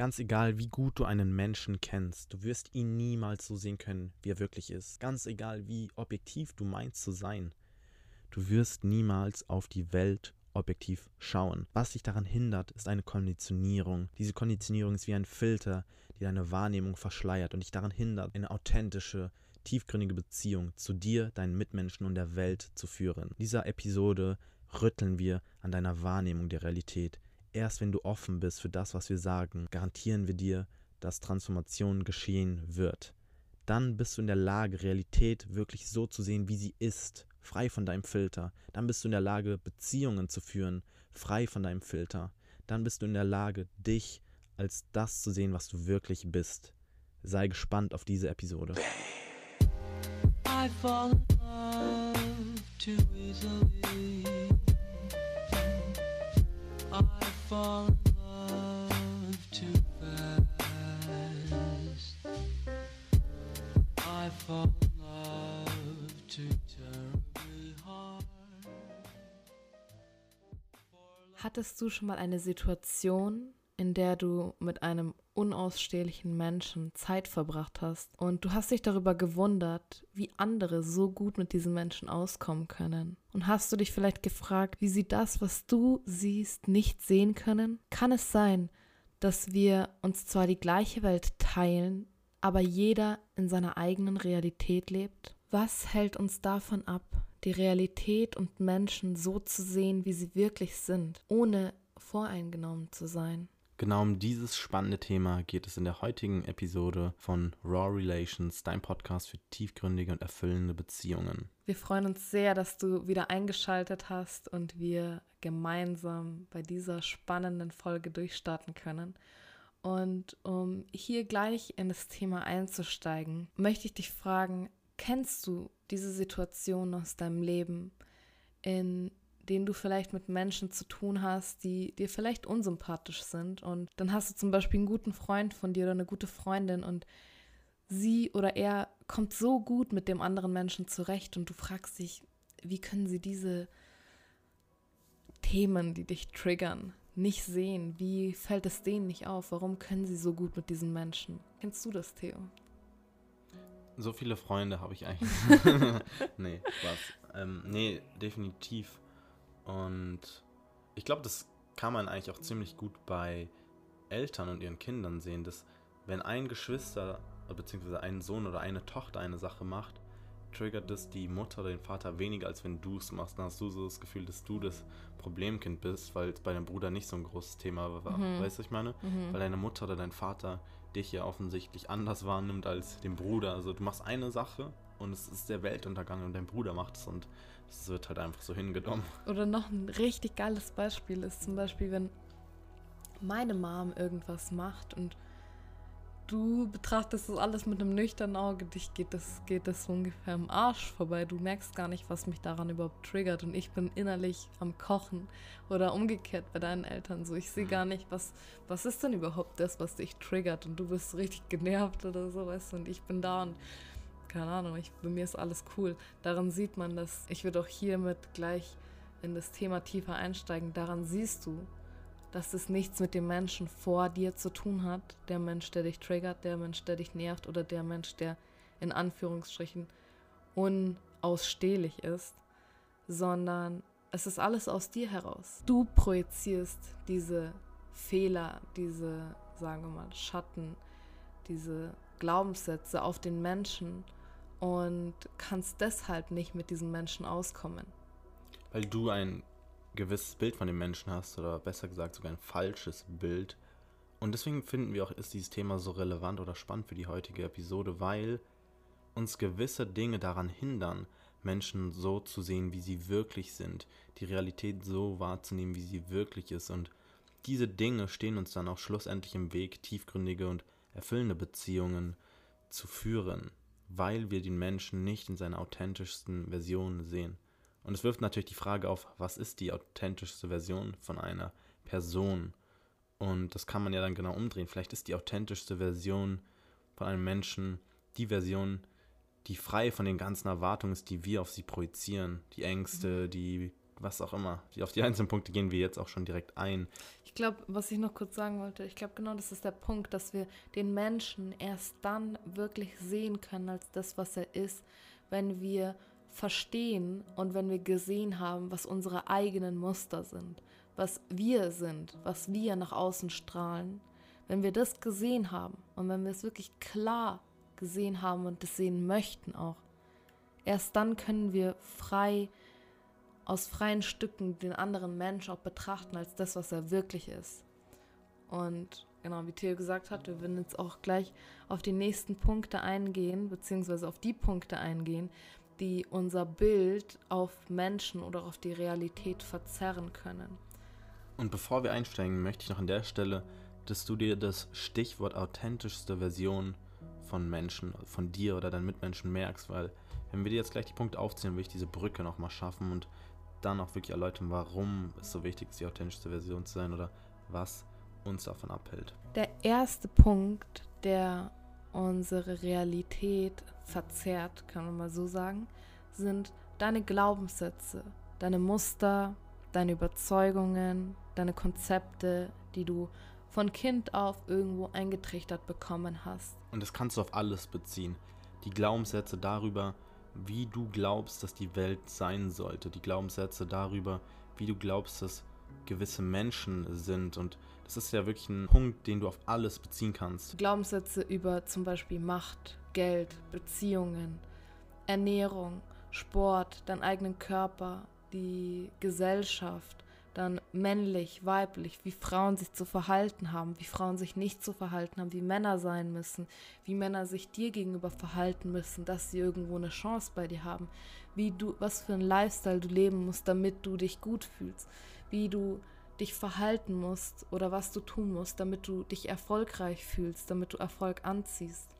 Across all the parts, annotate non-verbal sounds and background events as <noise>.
Ganz egal, wie gut du einen Menschen kennst, du wirst ihn niemals so sehen können, wie er wirklich ist. Ganz egal, wie objektiv du meinst zu sein, du wirst niemals auf die Welt objektiv schauen. Was dich daran hindert, ist eine Konditionierung. Diese Konditionierung ist wie ein Filter, die deine Wahrnehmung verschleiert und dich daran hindert, eine authentische, tiefgründige Beziehung zu dir, deinen Mitmenschen und der Welt zu führen. In dieser Episode rütteln wir an deiner Wahrnehmung der Realität. Erst wenn du offen bist für das, was wir sagen, garantieren wir dir, dass Transformation geschehen wird. Dann bist du in der Lage, Realität wirklich so zu sehen, wie sie ist, frei von deinem Filter. Dann bist du in der Lage, Beziehungen zu führen, frei von deinem Filter. Dann bist du in der Lage, dich als das zu sehen, was du wirklich bist. Sei gespannt auf diese Episode. I fall in love too easily. I fall in love too fast. I fall in love too terribly hard. Hattest du schon mal eine Situation, in der du mit einem unausstehlichen Menschen Zeit verbracht hast und du hast dich darüber gewundert, wie andere so gut mit diesen Menschen auskommen können. Und hast du dich vielleicht gefragt, wie sie das, was du siehst, nicht sehen können? Kann es sein, dass wir uns zwar die gleiche Welt teilen, aber jeder in seiner eigenen Realität lebt? Was hält uns davon ab, die Realität und Menschen so zu sehen, wie sie wirklich sind, ohne voreingenommen zu sein? Genau um dieses spannende Thema geht es in der heutigen Episode von Raw Relations, dein Podcast für tiefgründige und erfüllende Beziehungen. Wir freuen uns sehr, dass du wieder eingeschaltet hast und wir gemeinsam bei dieser spannenden Folge durchstarten können. Und um hier gleich in das Thema einzusteigen, möchte ich dich fragen, kennst du diese Situation aus deinem Leben, in denen du vielleicht mit Menschen zu tun hast, die dir vielleicht unsympathisch sind. Und dann hast du zum Beispiel einen guten Freund von dir oder eine gute Freundin und sie oder er kommt so gut mit dem anderen Menschen zurecht und du fragst dich, wie können sie diese Themen, die dich triggern, nicht sehen? Wie fällt es denen nicht auf? Warum können sie so gut mit diesen Menschen? Kennst du das, Theo? So viele Freunde habe ich eigentlich. <laughs> <laughs> nee, Spaß. Ähm, nee, definitiv. Und ich glaube, das kann man eigentlich auch ziemlich gut bei Eltern und ihren Kindern sehen, dass wenn ein Geschwister bzw. ein Sohn oder eine Tochter eine Sache macht, triggert das die Mutter oder den Vater weniger, als wenn du es machst. Dann hast du so das Gefühl, dass du das Problemkind bist, weil es bei deinem Bruder nicht so ein großes Thema war. Mhm. Weißt du, ich meine? Mhm. Weil deine Mutter oder dein Vater dich ja offensichtlich anders wahrnimmt als den Bruder. Also du machst eine Sache und es ist der Weltuntergang und dein Bruder macht es und es wird halt einfach so hingenommen. Oder noch ein richtig geiles Beispiel ist zum Beispiel, wenn meine Mom irgendwas macht und du betrachtest das alles mit einem nüchternen Auge, dich geht das, geht das so ungefähr am Arsch vorbei. Du merkst gar nicht, was mich daran überhaupt triggert und ich bin innerlich am Kochen oder umgekehrt bei deinen Eltern so. Ich sehe gar nicht, was, was ist denn überhaupt das, was dich triggert und du bist richtig genervt oder so, weißt du, und ich bin da und keine Ahnung, ich, bei mir ist alles cool. Daran sieht man das. Ich würde auch hiermit gleich in das Thema tiefer einsteigen. Daran siehst du, dass es nichts mit dem Menschen vor dir zu tun hat. Der Mensch, der dich triggert, der Mensch, der dich nervt oder der Mensch, der in Anführungsstrichen unausstehlich ist, sondern es ist alles aus dir heraus. Du projizierst diese Fehler, diese, sagen wir mal, Schatten, diese Glaubenssätze auf den Menschen und kannst deshalb nicht mit diesen Menschen auskommen. Weil du ein gewisses Bild von dem Menschen hast oder besser gesagt sogar ein falsches Bild. Und deswegen finden wir auch, ist dieses Thema so relevant oder spannend für die heutige Episode, weil uns gewisse Dinge daran hindern, Menschen so zu sehen, wie sie wirklich sind, die Realität so wahrzunehmen, wie sie wirklich ist. Und diese Dinge stehen uns dann auch schlussendlich im Weg, tiefgründige und erfüllende Beziehungen zu führen weil wir den Menschen nicht in seiner authentischsten Version sehen. Und es wirft natürlich die Frage auf, was ist die authentischste Version von einer Person? Und das kann man ja dann genau umdrehen. Vielleicht ist die authentischste Version von einem Menschen die Version, die frei von den ganzen Erwartungen ist, die wir auf sie projizieren. Die Ängste, mhm. die was auch immer. Auf die einzelnen Punkte gehen wir jetzt auch schon direkt ein. Ich glaube, was ich noch kurz sagen wollte, ich glaube genau das ist der Punkt, dass wir den Menschen erst dann wirklich sehen können als das, was er ist, wenn wir verstehen und wenn wir gesehen haben, was unsere eigenen Muster sind, was wir sind, was wir nach außen strahlen. Wenn wir das gesehen haben und wenn wir es wirklich klar gesehen haben und das sehen möchten auch, erst dann können wir frei aus freien Stücken den anderen Mensch auch betrachten als das, was er wirklich ist. Und genau, wie Theo gesagt hat, wir werden jetzt auch gleich auf die nächsten Punkte eingehen, beziehungsweise auf die Punkte eingehen, die unser Bild auf Menschen oder auf die Realität verzerren können. Und bevor wir einsteigen, möchte ich noch an der Stelle, dass du dir das Stichwort authentischste Version von Menschen, von dir oder deinen Mitmenschen merkst, weil wenn wir dir jetzt gleich die Punkte aufzählen, will ich diese Brücke nochmal schaffen und dann auch wirklich erläutern, warum es so wichtig ist, die authentischste Version zu sein oder was uns davon abhält. Der erste Punkt, der unsere Realität verzerrt, kann man mal so sagen, sind deine Glaubenssätze, deine Muster, deine Überzeugungen, deine Konzepte, die du von Kind auf irgendwo eingetrichtert bekommen hast. Und das kannst du auf alles beziehen. Die Glaubenssätze darüber, wie du glaubst, dass die Welt sein sollte. Die Glaubenssätze darüber, wie du glaubst, dass gewisse Menschen sind. Und das ist ja wirklich ein Punkt, den du auf alles beziehen kannst. Glaubenssätze über zum Beispiel Macht, Geld, Beziehungen, Ernährung, Sport, deinen eigenen Körper, die Gesellschaft, dann männlich, weiblich, wie Frauen sich zu verhalten haben, wie Frauen sich nicht zu verhalten haben, wie Männer sein müssen, wie Männer sich dir gegenüber verhalten müssen, dass sie irgendwo eine Chance bei dir haben, wie du, was für ein Lifestyle du leben musst, damit du dich gut fühlst, wie du dich verhalten musst oder was du tun musst, damit du dich erfolgreich fühlst, damit du Erfolg anziehst.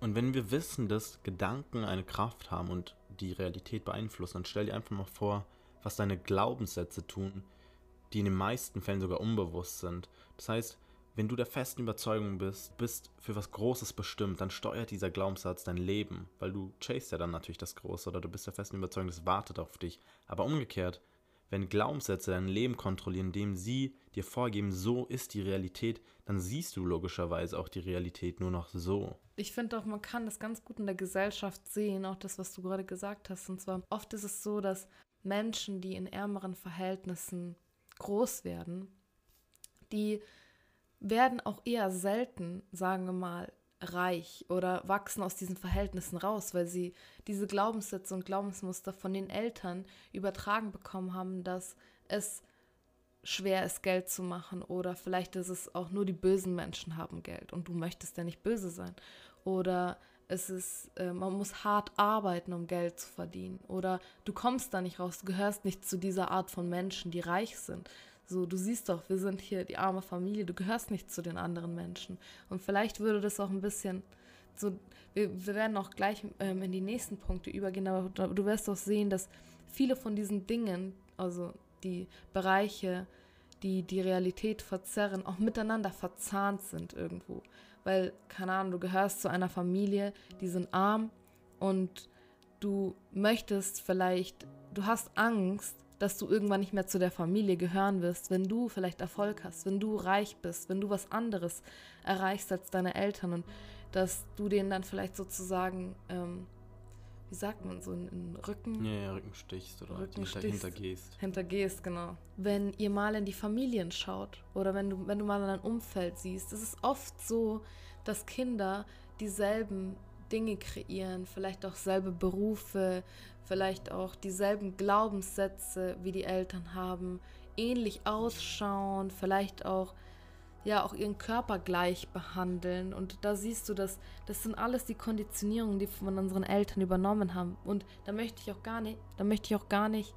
Und wenn wir wissen, dass Gedanken eine Kraft haben und die Realität beeinflussen, dann stell dir einfach mal vor, was deine Glaubenssätze tun, die in den meisten Fällen sogar unbewusst sind. Das heißt, wenn du der festen Überzeugung bist, bist für was Großes bestimmt, dann steuert dieser Glaubenssatz dein Leben, weil du chase ja dann natürlich das Große oder du bist der festen Überzeugung, das wartet auf dich. Aber umgekehrt, wenn Glaubenssätze dein Leben kontrollieren, indem sie dir vorgeben, so ist die Realität, dann siehst du logischerweise auch die Realität nur noch so. Ich finde auch, man kann das ganz gut in der Gesellschaft sehen, auch das, was du gerade gesagt hast. Und zwar oft ist es so, dass Menschen, die in ärmeren Verhältnissen groß werden, die werden auch eher selten, sagen wir mal, reich oder wachsen aus diesen Verhältnissen raus, weil sie diese Glaubenssätze und Glaubensmuster von den Eltern übertragen bekommen haben, dass es schwer ist, Geld zu machen oder vielleicht ist es auch nur die bösen Menschen haben Geld und du möchtest ja nicht böse sein. Oder es ist, äh, man muss hart arbeiten, um Geld zu verdienen. Oder du kommst da nicht raus, du gehörst nicht zu dieser Art von Menschen, die reich sind. So, du siehst doch, wir sind hier die arme Familie, du gehörst nicht zu den anderen Menschen. Und vielleicht würde das auch ein bisschen so, wir, wir werden auch gleich ähm, in die nächsten Punkte übergehen, aber du wirst auch sehen, dass viele von diesen Dingen, also die Bereiche, die die Realität verzerren, auch miteinander verzahnt sind irgendwo weil, keine Ahnung, du gehörst zu einer Familie, die sind arm und du möchtest vielleicht, du hast Angst, dass du irgendwann nicht mehr zu der Familie gehören wirst, wenn du vielleicht Erfolg hast, wenn du reich bist, wenn du was anderes erreichst als deine Eltern und dass du denen dann vielleicht sozusagen ähm, wie sagt man, so einen Rücken. Ja, ja, Rücken stichst oder Rücken hinter, hintergehst. Hintergehst, genau. Wenn ihr mal in die Familien schaut oder wenn du, wenn du mal in dein Umfeld siehst, es ist oft so, dass Kinder dieselben Dinge kreieren, vielleicht auch selbe Berufe, vielleicht auch dieselben Glaubenssätze wie die Eltern haben, ähnlich ausschauen, vielleicht auch ja auch ihren Körper gleich behandeln. Und da siehst du, dass das sind alles die Konditionierungen, die von unseren Eltern übernommen haben. Und da möchte ich auch gar nicht, da möchte ich auch gar nicht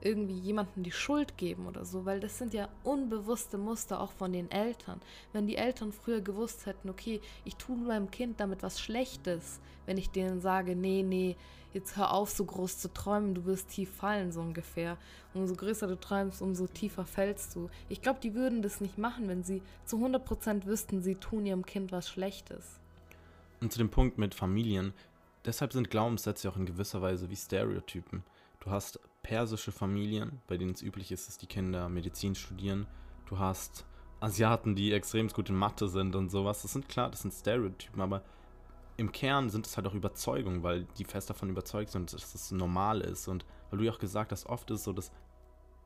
irgendwie jemandem die Schuld geben oder so, weil das sind ja unbewusste Muster auch von den Eltern. Wenn die Eltern früher gewusst hätten, okay, ich tue meinem Kind damit was Schlechtes, wenn ich denen sage, nee, nee, jetzt hör auf, so groß zu träumen, du wirst tief fallen, so ungefähr. Umso größer du träumst, umso tiefer fällst du. Ich glaube, die würden das nicht machen, wenn sie zu 100% wüssten, sie tun ihrem Kind was Schlechtes. Und zu dem Punkt mit Familien, deshalb sind Glaubenssätze auch in gewisser Weise wie Stereotypen. Du hast persische Familien, bei denen es üblich ist, dass die Kinder Medizin studieren. Du hast Asiaten, die extrem gut in Mathe sind und sowas. Das sind klar, das sind Stereotypen, aber im Kern sind es halt auch Überzeugungen, weil die fest davon überzeugt sind, dass es normal ist. Und weil du ja auch gesagt hast, oft ist es so, dass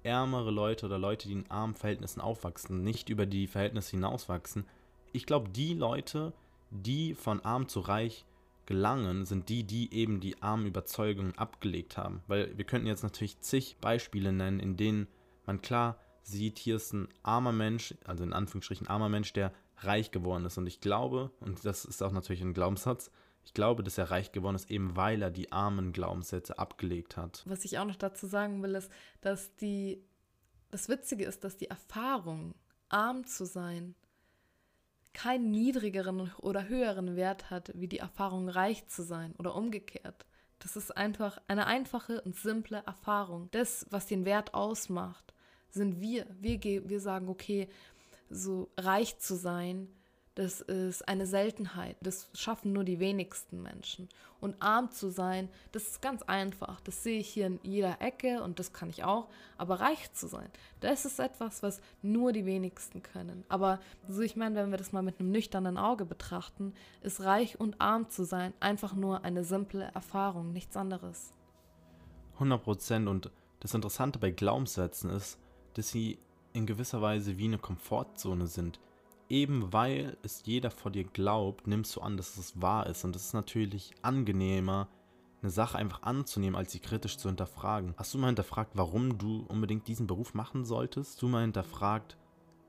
ärmere Leute oder Leute, die in armen Verhältnissen aufwachsen, nicht über die Verhältnisse hinauswachsen. Ich glaube, die Leute, die von arm zu reich gelangen, sind die, die eben die armen Überzeugungen abgelegt haben. Weil wir könnten jetzt natürlich zig Beispiele nennen, in denen man klar sieht, hier ist ein armer Mensch, also in Anführungsstrichen armer Mensch, der reich geworden ist. Und ich glaube, und das ist auch natürlich ein Glaubenssatz, ich glaube, dass er reich geworden ist, eben weil er die armen Glaubenssätze abgelegt hat. Was ich auch noch dazu sagen will, ist, dass die, das Witzige ist, dass die Erfahrung, arm zu sein, keinen niedrigeren oder höheren Wert hat, wie die Erfahrung, reich zu sein oder umgekehrt. Das ist einfach eine einfache und simple Erfahrung. Das, was den Wert ausmacht, sind wir. Wir, wir sagen, okay, so reich zu sein, das ist eine Seltenheit. Das schaffen nur die wenigsten Menschen. Und arm zu sein, das ist ganz einfach. Das sehe ich hier in jeder Ecke und das kann ich auch. Aber reich zu sein, das ist etwas, was nur die wenigsten können. Aber so, ich meine, wenn wir das mal mit einem nüchternen Auge betrachten, ist reich und arm zu sein einfach nur eine simple Erfahrung, nichts anderes. 100 Prozent. Und das Interessante bei Glaubenssätzen ist, dass sie in gewisser Weise wie eine Komfortzone sind eben weil es jeder vor dir glaubt, nimmst du an, dass es wahr ist. Und es ist natürlich angenehmer, eine Sache einfach anzunehmen, als sie kritisch zu hinterfragen. Hast du mal hinterfragt, warum du unbedingt diesen Beruf machen solltest? Hast du mal hinterfragt,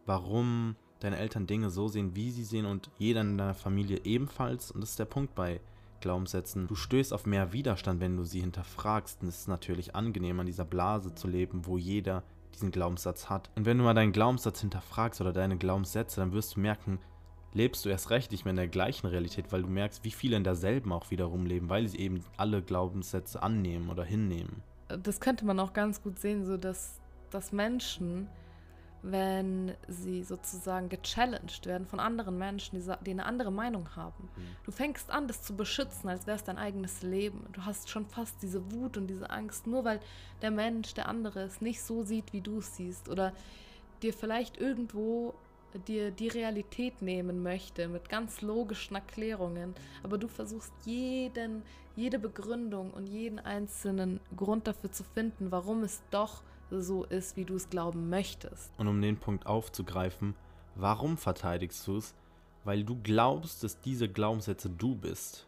warum deine Eltern Dinge so sehen, wie sie sehen und jeder in deiner Familie ebenfalls? Und das ist der Punkt bei Glaubenssätzen. Du stößt auf mehr Widerstand, wenn du sie hinterfragst. Und es ist natürlich angenehm, an dieser Blase zu leben, wo jeder diesen Glaubenssatz hat. Und wenn du mal deinen Glaubenssatz hinterfragst oder deine Glaubenssätze, dann wirst du merken, lebst du erst recht nicht mehr in der gleichen Realität, weil du merkst, wie viele in derselben auch wiederum leben, weil sie eben alle Glaubenssätze annehmen oder hinnehmen. Das könnte man auch ganz gut sehen, so dass, dass Menschen wenn sie sozusagen gechallenged werden von anderen Menschen, die, die eine andere Meinung haben. Mhm. Du fängst an, das zu beschützen, als wäre es dein eigenes Leben. Du hast schon fast diese Wut und diese Angst, nur weil der Mensch, der andere es nicht so sieht, wie du es siehst. Oder dir vielleicht irgendwo dir die Realität nehmen möchte mit ganz logischen Erklärungen, aber du versuchst jeden, jede Begründung und jeden einzelnen Grund dafür zu finden, warum es doch so ist, wie du es glauben möchtest. Und um den Punkt aufzugreifen, warum verteidigst du es? Weil du glaubst, dass diese Glaubenssätze du bist.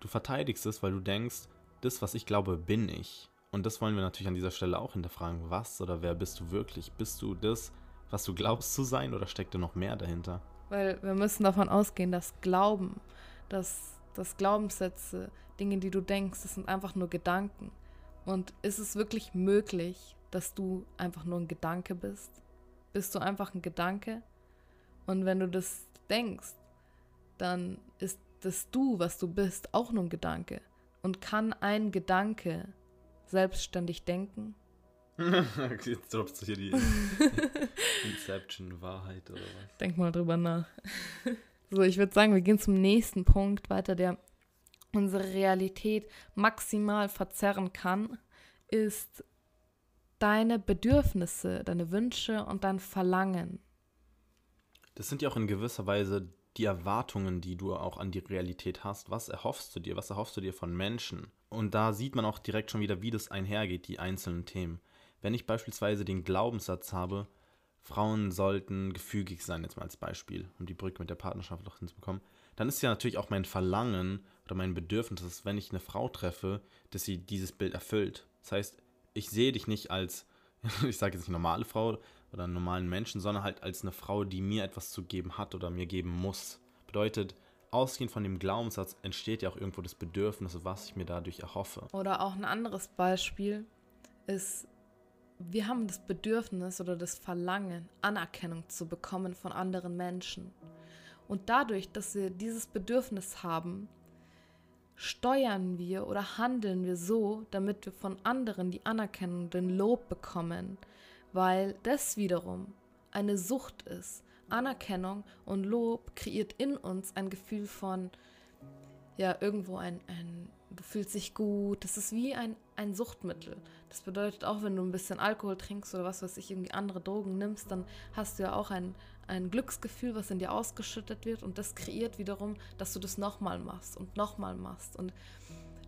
Du verteidigst es, weil du denkst, das, was ich glaube, bin ich. Und das wollen wir natürlich an dieser Stelle auch hinterfragen. Was oder wer bist du wirklich? Bist du das, was du glaubst zu sein oder steckt da noch mehr dahinter? Weil wir müssen davon ausgehen, dass Glauben, dass, dass Glaubenssätze, Dinge, die du denkst, das sind einfach nur Gedanken. Und ist es wirklich möglich, dass du einfach nur ein Gedanke bist? Bist du einfach ein Gedanke? Und wenn du das denkst, dann ist das Du, was du bist, auch nur ein Gedanke. Und kann ein Gedanke selbstständig denken? <laughs> Jetzt droppst du hier die <laughs> Inception-Wahrheit oder was? Denk mal drüber nach. <laughs> So, ich würde sagen, wir gehen zum nächsten Punkt weiter, der unsere Realität maximal verzerren kann, ist deine Bedürfnisse, deine Wünsche und dein Verlangen. Das sind ja auch in gewisser Weise die Erwartungen, die du auch an die Realität hast. Was erhoffst du dir? Was erhoffst du dir von Menschen? Und da sieht man auch direkt schon wieder, wie das einhergeht, die einzelnen Themen. Wenn ich beispielsweise den Glaubenssatz habe, Frauen sollten gefügig sein, jetzt mal als Beispiel, um die Brücke mit der Partnerschaft noch hinzubekommen, dann ist ja natürlich auch mein Verlangen oder mein Bedürfnis, dass wenn ich eine Frau treffe, dass sie dieses Bild erfüllt. Das heißt, ich sehe dich nicht als, <laughs> ich sage jetzt nicht normale Frau oder einen normalen Menschen, sondern halt als eine Frau, die mir etwas zu geben hat oder mir geben muss. Bedeutet, ausgehend von dem Glaubenssatz entsteht ja auch irgendwo das Bedürfnis, was ich mir dadurch erhoffe. Oder auch ein anderes Beispiel ist, wir haben das Bedürfnis oder das Verlangen, Anerkennung zu bekommen von anderen Menschen. Und dadurch, dass wir dieses Bedürfnis haben, steuern wir oder handeln wir so, damit wir von anderen die Anerkennung, den Lob bekommen, weil das wiederum eine Sucht ist. Anerkennung und Lob kreiert in uns ein Gefühl von, ja, irgendwo ein, ein du fühlst dich gut. Das ist wie ein, ein Suchtmittel. Das bedeutet auch, wenn du ein bisschen Alkohol trinkst oder was weiß ich, irgendwie andere Drogen nimmst, dann hast du ja auch ein, ein Glücksgefühl, was in dir ausgeschüttet wird und das kreiert wiederum, dass du das nochmal machst und nochmal machst. Und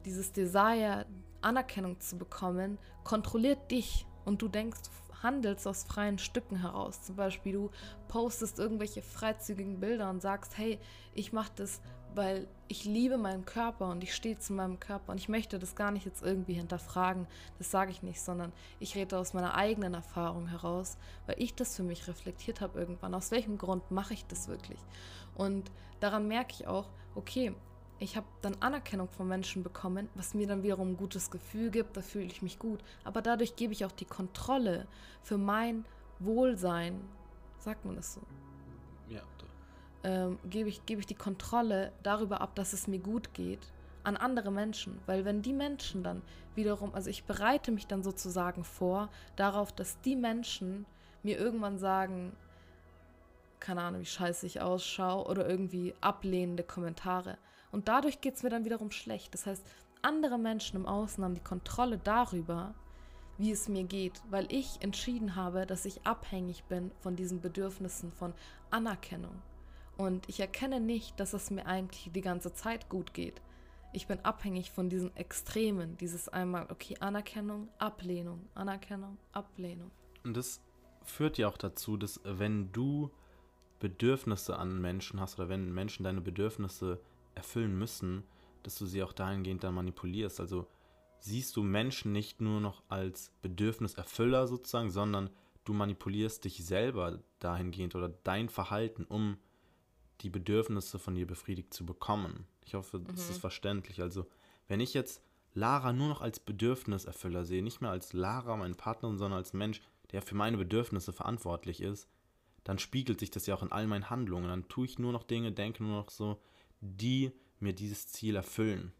dieses Desire, Anerkennung zu bekommen, kontrolliert dich und du denkst, du handelst aus freien Stücken heraus. Zum Beispiel, du postest irgendwelche freizügigen Bilder und sagst, hey, ich mache das, weil ich liebe meinen Körper und ich stehe zu meinem Körper und ich möchte das gar nicht jetzt irgendwie hinterfragen, das sage ich nicht, sondern ich rede aus meiner eigenen Erfahrung heraus, weil ich das für mich reflektiert habe irgendwann. Aus welchem Grund mache ich das wirklich? Und daran merke ich auch, okay, ich habe dann Anerkennung von Menschen bekommen, was mir dann wiederum ein gutes Gefühl gibt, da fühle ich mich gut. Aber dadurch gebe ich auch die Kontrolle für mein Wohlsein, sagt man das so? Ähm, gebe ich, gebe ich die Kontrolle darüber ab, dass es mir gut geht, an andere Menschen. Weil wenn die Menschen dann wiederum, also ich bereite mich dann sozusagen vor darauf, dass die Menschen mir irgendwann sagen, keine Ahnung, wie scheiße ich ausschaue oder irgendwie ablehnende Kommentare. Und dadurch geht es mir dann wiederum schlecht. Das heißt, andere Menschen im Außen haben die Kontrolle darüber, wie es mir geht, weil ich entschieden habe, dass ich abhängig bin von diesen Bedürfnissen von Anerkennung. Und ich erkenne nicht, dass es mir eigentlich die ganze Zeit gut geht. Ich bin abhängig von diesen Extremen, dieses einmal, okay, Anerkennung, Ablehnung, Anerkennung, Ablehnung. Und das führt ja auch dazu, dass wenn du Bedürfnisse an Menschen hast oder wenn Menschen deine Bedürfnisse erfüllen müssen, dass du sie auch dahingehend dann manipulierst. Also siehst du Menschen nicht nur noch als Bedürfniserfüller sozusagen, sondern du manipulierst dich selber dahingehend oder dein Verhalten, um die Bedürfnisse von dir befriedigt zu bekommen. Ich hoffe, das mhm. ist verständlich. Also, wenn ich jetzt Lara nur noch als Bedürfniserfüller sehe, nicht mehr als Lara, meine Partnerin, sondern als Mensch, der für meine Bedürfnisse verantwortlich ist, dann spiegelt sich das ja auch in all meinen Handlungen. Dann tue ich nur noch Dinge, denke nur noch so, die mir dieses Ziel erfüllen.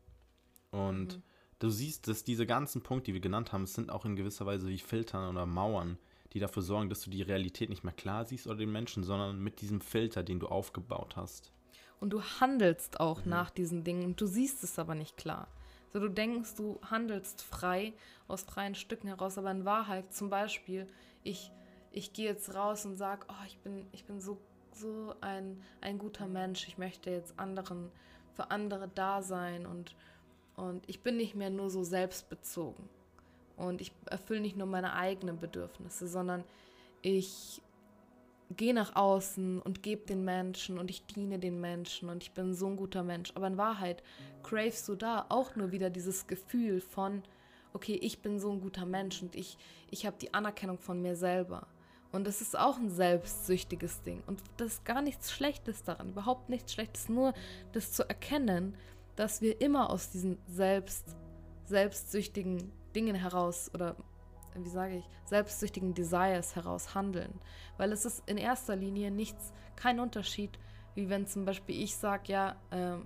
Und mhm. du siehst, dass diese ganzen Punkte, die wir genannt haben, sind auch in gewisser Weise wie Filtern oder Mauern, die dafür sorgen, dass du die Realität nicht mehr klar siehst oder den Menschen, sondern mit diesem Filter, den du aufgebaut hast. Und du handelst auch mhm. nach diesen Dingen und du siehst es aber nicht klar. So, du denkst, du handelst frei aus freien Stücken heraus, aber in Wahrheit zum Beispiel, ich, ich gehe jetzt raus und sage, oh, ich bin, ich bin so so ein, ein guter Mensch, ich möchte jetzt anderen, für andere da sein und, und ich bin nicht mehr nur so selbstbezogen. Und ich erfülle nicht nur meine eigenen Bedürfnisse, sondern ich gehe nach außen und gebe den Menschen und ich diene den Menschen und ich bin so ein guter Mensch. Aber in Wahrheit cravest du da auch nur wieder dieses Gefühl von, okay, ich bin so ein guter Mensch und ich, ich habe die Anerkennung von mir selber. Und das ist auch ein selbstsüchtiges Ding. Und das ist gar nichts Schlechtes daran, überhaupt nichts Schlechtes, nur das zu erkennen, dass wir immer aus diesen selbst, selbstsüchtigen Dingen heraus oder wie sage ich, selbstsüchtigen Desires heraus handeln. Weil es ist in erster Linie nichts, kein Unterschied, wie wenn zum Beispiel ich sage, ja, äh,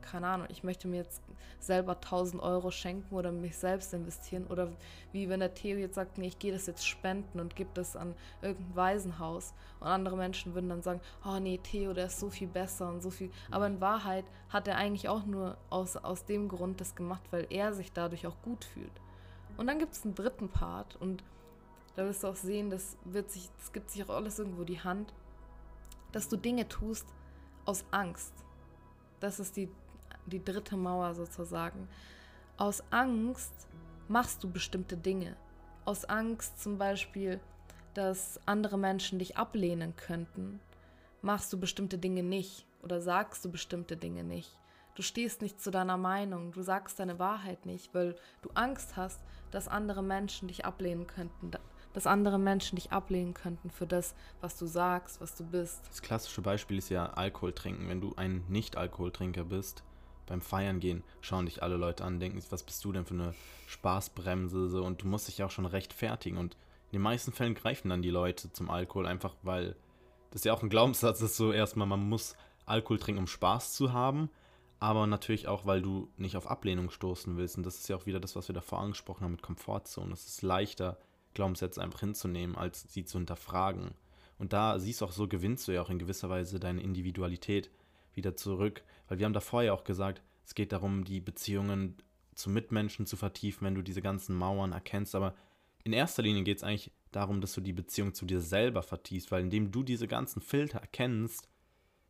keine Ahnung, ich möchte mir jetzt selber 1000 Euro schenken oder mich selbst investieren. Oder wie wenn der Theo jetzt sagt, nee, ich gehe das jetzt spenden und gebe das an irgendein Waisenhaus. Und andere Menschen würden dann sagen, oh nee, Theo, der ist so viel besser und so viel. Aber in Wahrheit hat er eigentlich auch nur aus, aus dem Grund das gemacht, weil er sich dadurch auch gut fühlt. Und dann gibt es einen dritten Part und da wirst du auch sehen, das wird sich, das gibt sich auch alles irgendwo die Hand, dass du Dinge tust aus Angst. Das ist die die dritte Mauer sozusagen. Aus Angst machst du bestimmte Dinge. Aus Angst zum Beispiel, dass andere Menschen dich ablehnen könnten, machst du bestimmte Dinge nicht oder sagst du bestimmte Dinge nicht. Du stehst nicht zu deiner Meinung, du sagst deine Wahrheit nicht, weil du Angst hast, dass andere Menschen dich ablehnen könnten, dass andere Menschen dich ablehnen könnten für das, was du sagst, was du bist. Das klassische Beispiel ist ja Alkohol trinken. Wenn du ein Nicht-Alkoholtrinker bist, beim Feiern gehen, schauen dich alle Leute an, denken, was bist du denn für eine Spaßbremse so und du musst dich auch schon rechtfertigen und in den meisten Fällen greifen dann die Leute zum Alkohol einfach, weil das ja auch ein Glaubenssatz ist, so erstmal, man muss Alkohol trinken, um Spaß zu haben, aber natürlich auch, weil du nicht auf Ablehnung stoßen willst und das ist ja auch wieder das, was wir davor angesprochen haben mit Komfortzone. Es ist leichter, Glaubenssätze einfach hinzunehmen, als sie zu hinterfragen. Und da siehst du auch so, gewinnst du ja auch in gewisser Weise deine Individualität wieder zurück, weil wir haben davor ja auch gesagt, es geht darum, die Beziehungen zu Mitmenschen zu vertiefen, wenn du diese ganzen Mauern erkennst. Aber in erster Linie geht es eigentlich darum, dass du die Beziehung zu dir selber vertiefst, weil indem du diese ganzen Filter erkennst,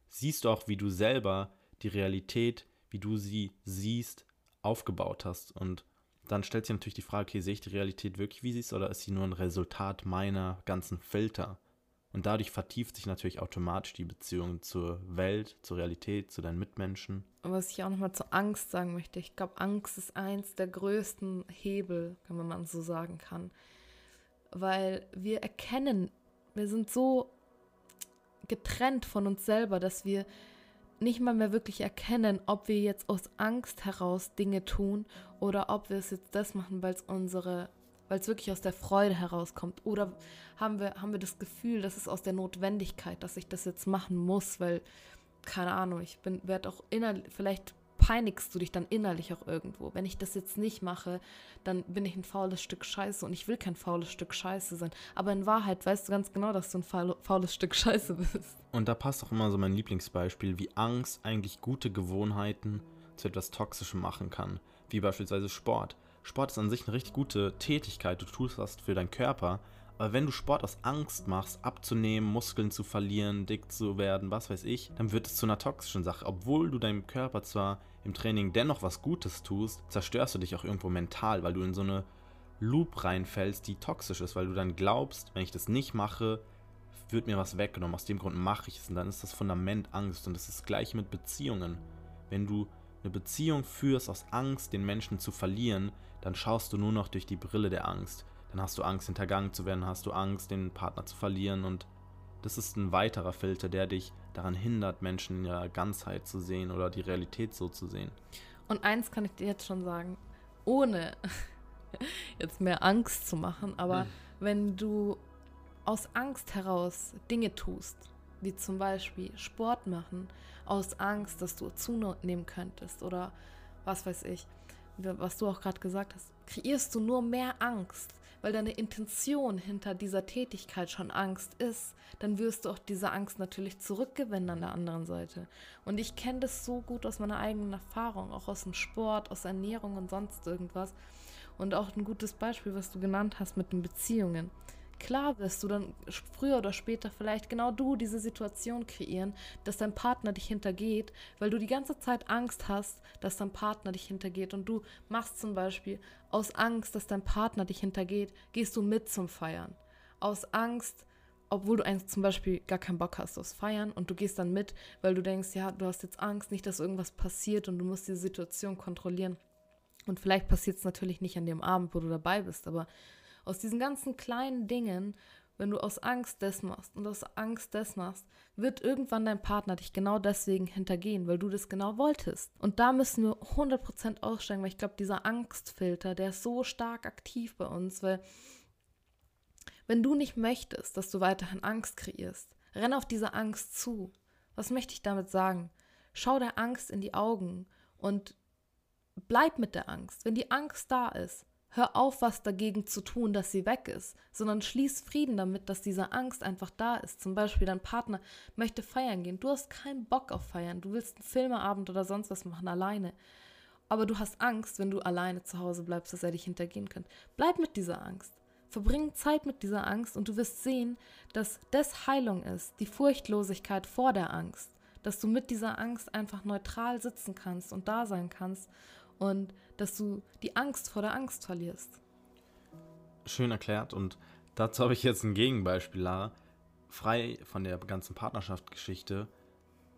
siehst du auch, wie du selber die Realität, wie du sie siehst, aufgebaut hast. Und dann stellt sich natürlich die Frage, okay, sehe ich die Realität wirklich, wie sie ist, oder ist sie nur ein Resultat meiner ganzen Filter? Und dadurch vertieft sich natürlich automatisch die Beziehung zur Welt, zur Realität, zu deinen Mitmenschen. Was ich auch nochmal zur Angst sagen möchte, ich glaube, Angst ist eins der größten Hebel, wenn man so sagen kann. Weil wir erkennen, wir sind so getrennt von uns selber, dass wir nicht mal mehr wirklich erkennen, ob wir jetzt aus Angst heraus Dinge tun oder ob wir es jetzt das machen, weil es unsere, weil es wirklich aus der Freude herauskommt. Oder haben wir, haben wir das Gefühl, dass es aus der Notwendigkeit, dass ich das jetzt machen muss, weil, keine Ahnung, ich bin, werde auch innerlich, vielleicht peinigst du dich dann innerlich auch irgendwo. Wenn ich das jetzt nicht mache, dann bin ich ein faules Stück Scheiße und ich will kein faules Stück Scheiße sein. Aber in Wahrheit weißt du ganz genau, dass du ein faules Stück Scheiße bist. Und da passt auch immer so mein Lieblingsbeispiel, wie Angst eigentlich gute Gewohnheiten zu etwas Toxischem machen kann. Wie beispielsweise Sport. Sport ist an sich eine richtig gute Tätigkeit, du tust was für deinen Körper, aber wenn du Sport aus Angst machst, abzunehmen, Muskeln zu verlieren, dick zu werden, was weiß ich, dann wird es zu einer toxischen Sache. Obwohl du deinem Körper zwar im Training dennoch was Gutes tust, zerstörst du dich auch irgendwo mental, weil du in so eine Loop reinfällst, die toxisch ist, weil du dann glaubst, wenn ich das nicht mache, wird mir was weggenommen. Aus dem Grund mache ich es. Und dann ist das Fundament Angst. Und das ist gleich mit Beziehungen. Wenn du eine Beziehung führst aus Angst, den Menschen zu verlieren, dann schaust du nur noch durch die Brille der Angst dann hast du Angst, hintergangen zu werden, hast du Angst, den Partner zu verlieren und das ist ein weiterer Filter, der dich daran hindert, Menschen in ihrer Ganzheit zu sehen oder die Realität so zu sehen. Und eins kann ich dir jetzt schon sagen, ohne <laughs> jetzt mehr Angst zu machen, aber hm. wenn du aus Angst heraus Dinge tust, wie zum Beispiel Sport machen, aus Angst, dass du zunehmen könntest oder was weiß ich, was du auch gerade gesagt hast, kreierst du nur mehr Angst weil deine Intention hinter dieser Tätigkeit schon Angst ist, dann wirst du auch diese Angst natürlich zurückgewinnen an der anderen Seite. Und ich kenne das so gut aus meiner eigenen Erfahrung, auch aus dem Sport, aus Ernährung und sonst irgendwas. Und auch ein gutes Beispiel, was du genannt hast mit den Beziehungen klar wirst du dann früher oder später vielleicht genau du diese Situation kreieren, dass dein Partner dich hintergeht, weil du die ganze Zeit Angst hast, dass dein Partner dich hintergeht und du machst zum Beispiel aus Angst, dass dein Partner dich hintergeht, gehst du mit zum Feiern. Aus Angst, obwohl du eigentlich zum Beispiel gar keinen Bock hast aufs Feiern und du gehst dann mit, weil du denkst, ja, du hast jetzt Angst, nicht, dass irgendwas passiert und du musst diese Situation kontrollieren. Und vielleicht passiert es natürlich nicht an dem Abend, wo du dabei bist, aber aus diesen ganzen kleinen Dingen, wenn du aus Angst das machst und aus Angst das machst, wird irgendwann dein Partner dich genau deswegen hintergehen, weil du das genau wolltest. Und da müssen wir 100% aussteigen, weil ich glaube, dieser Angstfilter, der ist so stark aktiv bei uns, weil wenn du nicht möchtest, dass du weiterhin Angst kreierst, renn auf diese Angst zu. Was möchte ich damit sagen? Schau der Angst in die Augen und bleib mit der Angst. Wenn die Angst da ist, Hör auf, was dagegen zu tun, dass sie weg ist, sondern schließ Frieden damit, dass diese Angst einfach da ist. Zum Beispiel dein Partner möchte feiern gehen. Du hast keinen Bock auf Feiern. Du willst einen Filmeabend oder sonst was machen alleine. Aber du hast Angst, wenn du alleine zu Hause bleibst, dass er dich hintergehen könnte. Bleib mit dieser Angst. Verbring Zeit mit dieser Angst und du wirst sehen, dass das Heilung ist, die Furchtlosigkeit vor der Angst. Dass du mit dieser Angst einfach neutral sitzen kannst und da sein kannst und dass du die Angst vor der Angst verlierst. Schön erklärt und dazu habe ich jetzt ein Gegenbeispiel, Lara. Frei von der ganzen Partnerschaftsgeschichte.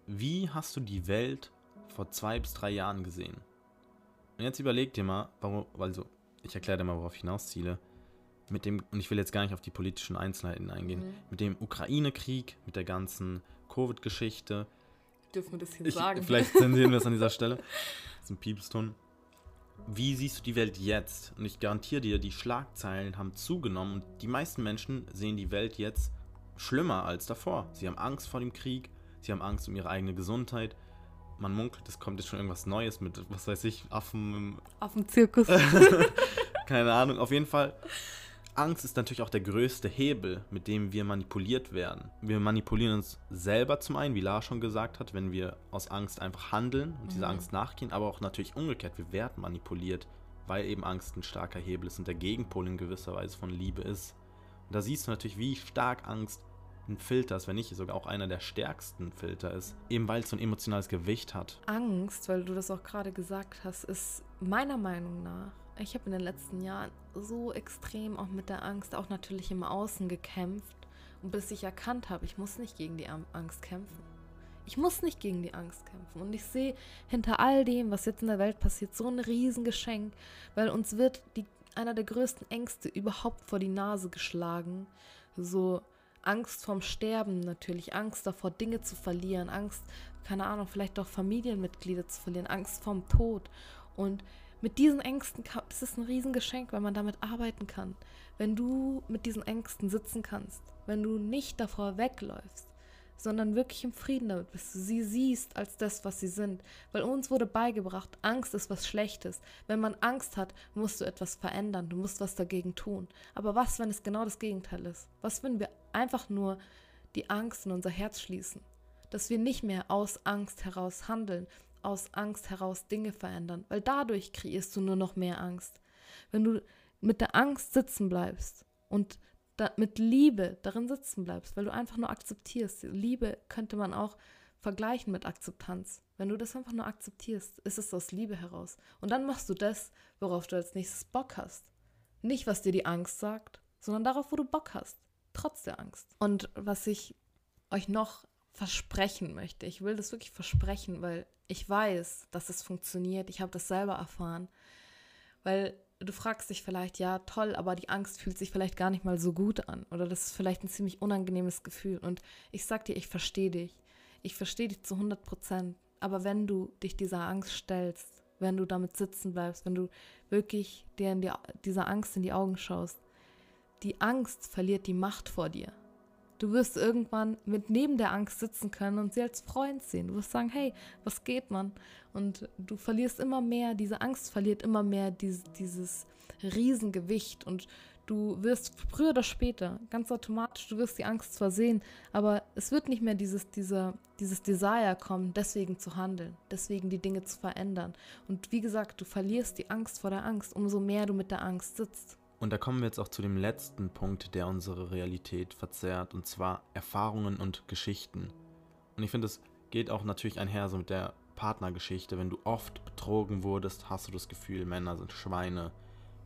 Wie hast du die Welt vor zwei bis drei Jahren gesehen? Und jetzt überleg dir mal, warum, also ich erkläre dir mal, worauf ich hinausziele. Mit dem, und ich will jetzt gar nicht auf die politischen Einzelheiten eingehen, mhm. mit dem Ukraine-Krieg, mit der ganzen Covid-Geschichte. Dürfen wir das hier ich, sagen? Vielleicht zensieren wir es an dieser Stelle. <laughs> Das ist ein Piepston wie siehst du die Welt jetzt? Und ich garantiere dir, die Schlagzeilen haben zugenommen und die meisten Menschen sehen die Welt jetzt schlimmer als davor. Sie haben Angst vor dem Krieg, sie haben Angst um ihre eigene Gesundheit. Man munkelt, es kommt jetzt schon irgendwas Neues mit, was weiß ich, Affen im Affenzirkus. <laughs> Keine Ahnung, auf jeden Fall Angst ist natürlich auch der größte Hebel, mit dem wir manipuliert werden. Wir manipulieren uns selber zum einen, wie Lars schon gesagt hat, wenn wir aus Angst einfach handeln und mhm. dieser Angst nachgehen, aber auch natürlich umgekehrt, wir werden manipuliert weil eben Angst ein starker Hebel ist und der Gegenpol in gewisser Weise von Liebe ist. Und da siehst du natürlich, wie stark Angst ein Filter ist, wenn nicht sogar auch einer der stärksten Filter ist, eben weil es so ein emotionales Gewicht hat. Angst, weil du das auch gerade gesagt hast, ist meiner Meinung nach, ich habe in den letzten Jahren so extrem auch mit der Angst, auch natürlich im Außen gekämpft und bis ich erkannt habe, ich muss nicht gegen die Angst kämpfen. Ich muss nicht gegen die Angst kämpfen. Und ich sehe hinter all dem, was jetzt in der Welt passiert, so ein Riesengeschenk, weil uns wird die, einer der größten Ängste überhaupt vor die Nase geschlagen. So Angst vorm Sterben natürlich, Angst davor, Dinge zu verlieren, Angst, keine Ahnung, vielleicht auch Familienmitglieder zu verlieren, Angst vorm Tod. Und mit diesen Ängsten, das ist ein Riesengeschenk, weil man damit arbeiten kann. Wenn du mit diesen Ängsten sitzen kannst, wenn du nicht davor wegläufst, sondern wirklich im Frieden damit bist. Du sie siehst als das, was sie sind. Weil uns wurde beigebracht, Angst ist was Schlechtes. Wenn man Angst hat, musst du etwas verändern, du musst was dagegen tun. Aber was, wenn es genau das Gegenteil ist? Was, wenn wir einfach nur die Angst in unser Herz schließen? Dass wir nicht mehr aus Angst heraus handeln, aus Angst heraus Dinge verändern, weil dadurch kreierst du nur noch mehr Angst. Wenn du mit der Angst sitzen bleibst und mit Liebe darin sitzen bleibst, weil du einfach nur akzeptierst. Liebe könnte man auch vergleichen mit Akzeptanz. Wenn du das einfach nur akzeptierst, ist es aus Liebe heraus. Und dann machst du das, worauf du als nächstes Bock hast. Nicht, was dir die Angst sagt, sondern darauf, wo du Bock hast, trotz der Angst. Und was ich euch noch versprechen möchte, ich will das wirklich versprechen, weil ich weiß, dass es funktioniert. Ich habe das selber erfahren. Weil du fragst dich vielleicht, ja, toll, aber die Angst fühlt sich vielleicht gar nicht mal so gut an. Oder das ist vielleicht ein ziemlich unangenehmes Gefühl. Und ich sag dir, ich verstehe dich. Ich verstehe dich zu 100 Prozent. Aber wenn du dich dieser Angst stellst, wenn du damit sitzen bleibst, wenn du wirklich dir in die, dieser Angst in die Augen schaust, die Angst verliert die Macht vor dir. Du wirst irgendwann mit neben der Angst sitzen können und sie als Freund sehen. Du wirst sagen, hey, was geht, man? Und du verlierst immer mehr, diese Angst verliert immer mehr dieses, dieses Riesengewicht und du wirst früher oder später, ganz automatisch, du wirst die Angst zwar sehen, aber es wird nicht mehr dieses, dieser, dieses Desire kommen, deswegen zu handeln, deswegen die Dinge zu verändern. Und wie gesagt, du verlierst die Angst vor der Angst, umso mehr du mit der Angst sitzt. Und da kommen wir jetzt auch zu dem letzten Punkt, der unsere Realität verzerrt, und zwar Erfahrungen und Geschichten. Und ich finde, es geht auch natürlich einher so mit der Partnergeschichte. Wenn du oft betrogen wurdest, hast du das Gefühl, Männer sind Schweine.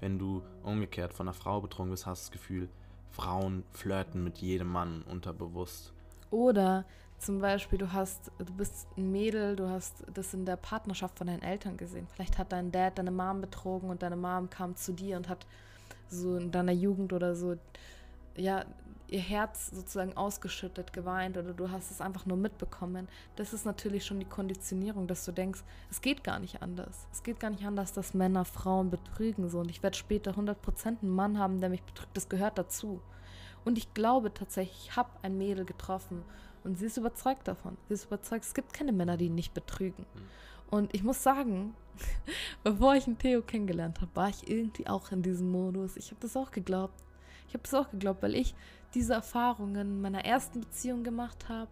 Wenn du umgekehrt von einer Frau betrogen bist, hast du das Gefühl, Frauen flirten mit jedem Mann unterbewusst. Oder zum Beispiel, du hast, du bist ein Mädel, du hast das in der Partnerschaft von deinen Eltern gesehen. Vielleicht hat dein Dad deine Mom betrogen und deine Mom kam zu dir und hat so in deiner Jugend oder so, ja, ihr Herz sozusagen ausgeschüttet, geweint oder du hast es einfach nur mitbekommen. Das ist natürlich schon die Konditionierung, dass du denkst, es geht gar nicht anders. Es geht gar nicht anders, dass Männer Frauen betrügen so und ich werde später 100% einen Mann haben, der mich betrügt. Das gehört dazu. Und ich glaube tatsächlich, ich habe ein Mädel getroffen und sie ist überzeugt davon. Sie ist überzeugt, es gibt keine Männer, die nicht betrügen. Mhm. Und ich muss sagen, <laughs> bevor ich einen Theo kennengelernt habe, war ich irgendwie auch in diesem Modus. Ich habe das auch geglaubt. Ich habe das auch geglaubt, weil ich diese Erfahrungen in meiner ersten Beziehung gemacht habe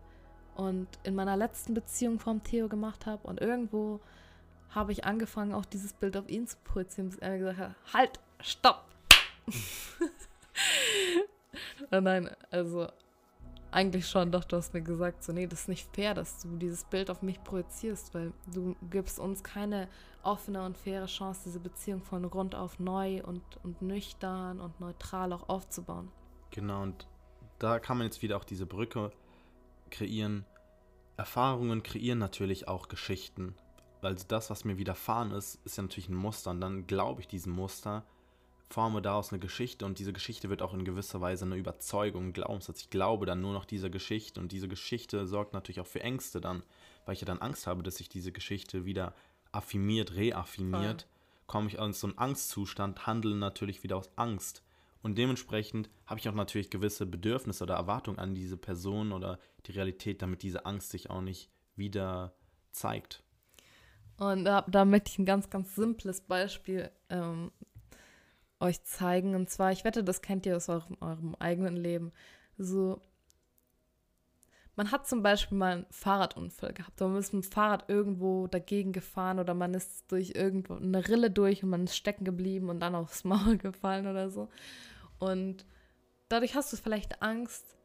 und in meiner letzten Beziehung vom Theo gemacht habe. Und irgendwo habe ich angefangen, auch dieses Bild auf ihn zu projizieren, bis er gesagt halt, stopp. <laughs> Nein, also eigentlich schon, doch, du hast mir gesagt, so, nee, das ist nicht fair, dass du dieses Bild auf mich projizierst, weil du gibst uns keine offene und faire Chance, diese Beziehung von Grund auf neu und, und nüchtern und neutral auch aufzubauen. Genau, und da kann man jetzt wieder auch diese Brücke kreieren. Erfahrungen kreieren natürlich auch Geschichten. Weil das, was mir widerfahren ist, ist ja natürlich ein Muster. Und dann glaube ich diesem Muster forme daraus eine Geschichte und diese Geschichte wird auch in gewisser Weise eine Überzeugung, ein Glaubenssatz. Ich glaube dann nur noch dieser Geschichte und diese Geschichte sorgt natürlich auch für Ängste dann, weil ich ja dann Angst habe, dass sich diese Geschichte wieder affirmiert, reaffirmiert, Voll. komme ich aus so einem Angstzustand, handle natürlich wieder aus Angst. Und dementsprechend habe ich auch natürlich gewisse Bedürfnisse oder Erwartungen an diese Person oder die Realität, damit diese Angst sich auch nicht wieder zeigt. Und da, da möchte ich ein ganz, ganz simples Beispiel ähm, euch zeigen. Und zwar, ich wette, das kennt ihr aus eurem, eurem eigenen Leben. So, man hat zum Beispiel mal einen Fahrradunfall gehabt, man ist mit dem Fahrrad irgendwo dagegen gefahren oder man ist durch irgendwo eine Rille durch und man ist stecken geblieben und dann aufs <laughs> Maul gefallen oder so. Und dadurch hast du vielleicht Angst,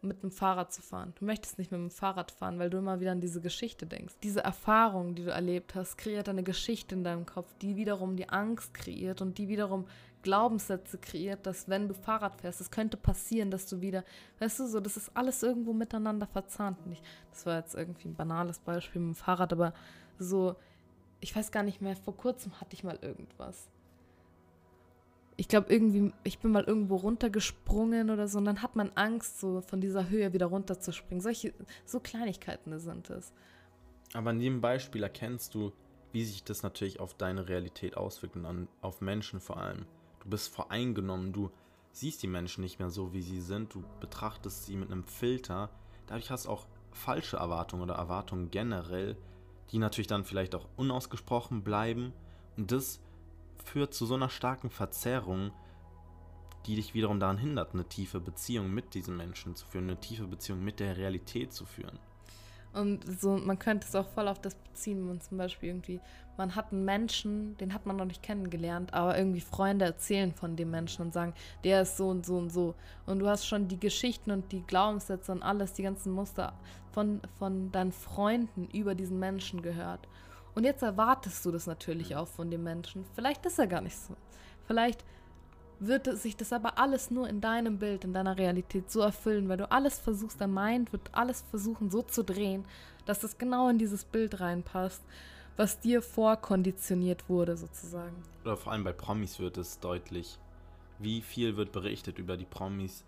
mit dem Fahrrad zu fahren. Du möchtest nicht mit dem Fahrrad fahren, weil du immer wieder an diese Geschichte denkst. Diese Erfahrung, die du erlebt hast, kreiert eine Geschichte in deinem Kopf, die wiederum die Angst kreiert und die wiederum Glaubenssätze kreiert, dass wenn du Fahrrad fährst, es könnte passieren, dass du wieder, weißt du, so, das ist alles irgendwo miteinander verzahnt. Nicht, das war jetzt irgendwie ein banales Beispiel mit dem Fahrrad, aber so, ich weiß gar nicht mehr, vor kurzem hatte ich mal irgendwas ich glaube, irgendwie, ich bin mal irgendwo runtergesprungen oder so und dann hat man Angst, so von dieser Höhe wieder runterzuspringen. Solche, so Kleinigkeiten sind es. Aber in dem Beispiel erkennst du, wie sich das natürlich auf deine Realität auswirkt und an, auf Menschen vor allem. Du bist voreingenommen, du siehst die Menschen nicht mehr so, wie sie sind, du betrachtest sie mit einem Filter. Dadurch hast du auch falsche Erwartungen oder Erwartungen generell, die natürlich dann vielleicht auch unausgesprochen bleiben. Und das führt zu so einer starken Verzerrung, die dich wiederum daran hindert, eine tiefe Beziehung mit diesen Menschen zu führen, eine tiefe Beziehung mit der Realität zu führen. Und so, man könnte es auch voll auf das beziehen, wenn man zum Beispiel irgendwie, man hat einen Menschen, den hat man noch nicht kennengelernt, aber irgendwie Freunde erzählen von dem Menschen und sagen, der ist so und so und so. Und du hast schon die Geschichten und die Glaubenssätze und alles, die ganzen Muster von, von deinen Freunden über diesen Menschen gehört. Und jetzt erwartest du das natürlich auch von dem Menschen. Vielleicht ist er gar nicht so. Vielleicht wird sich das aber alles nur in deinem Bild, in deiner Realität so erfüllen, weil du alles versuchst, der Mind wird alles versuchen so zu drehen, dass das genau in dieses Bild reinpasst, was dir vorkonditioniert wurde sozusagen. Oder vor allem bei Promis wird es deutlich, wie viel wird berichtet über die Promis.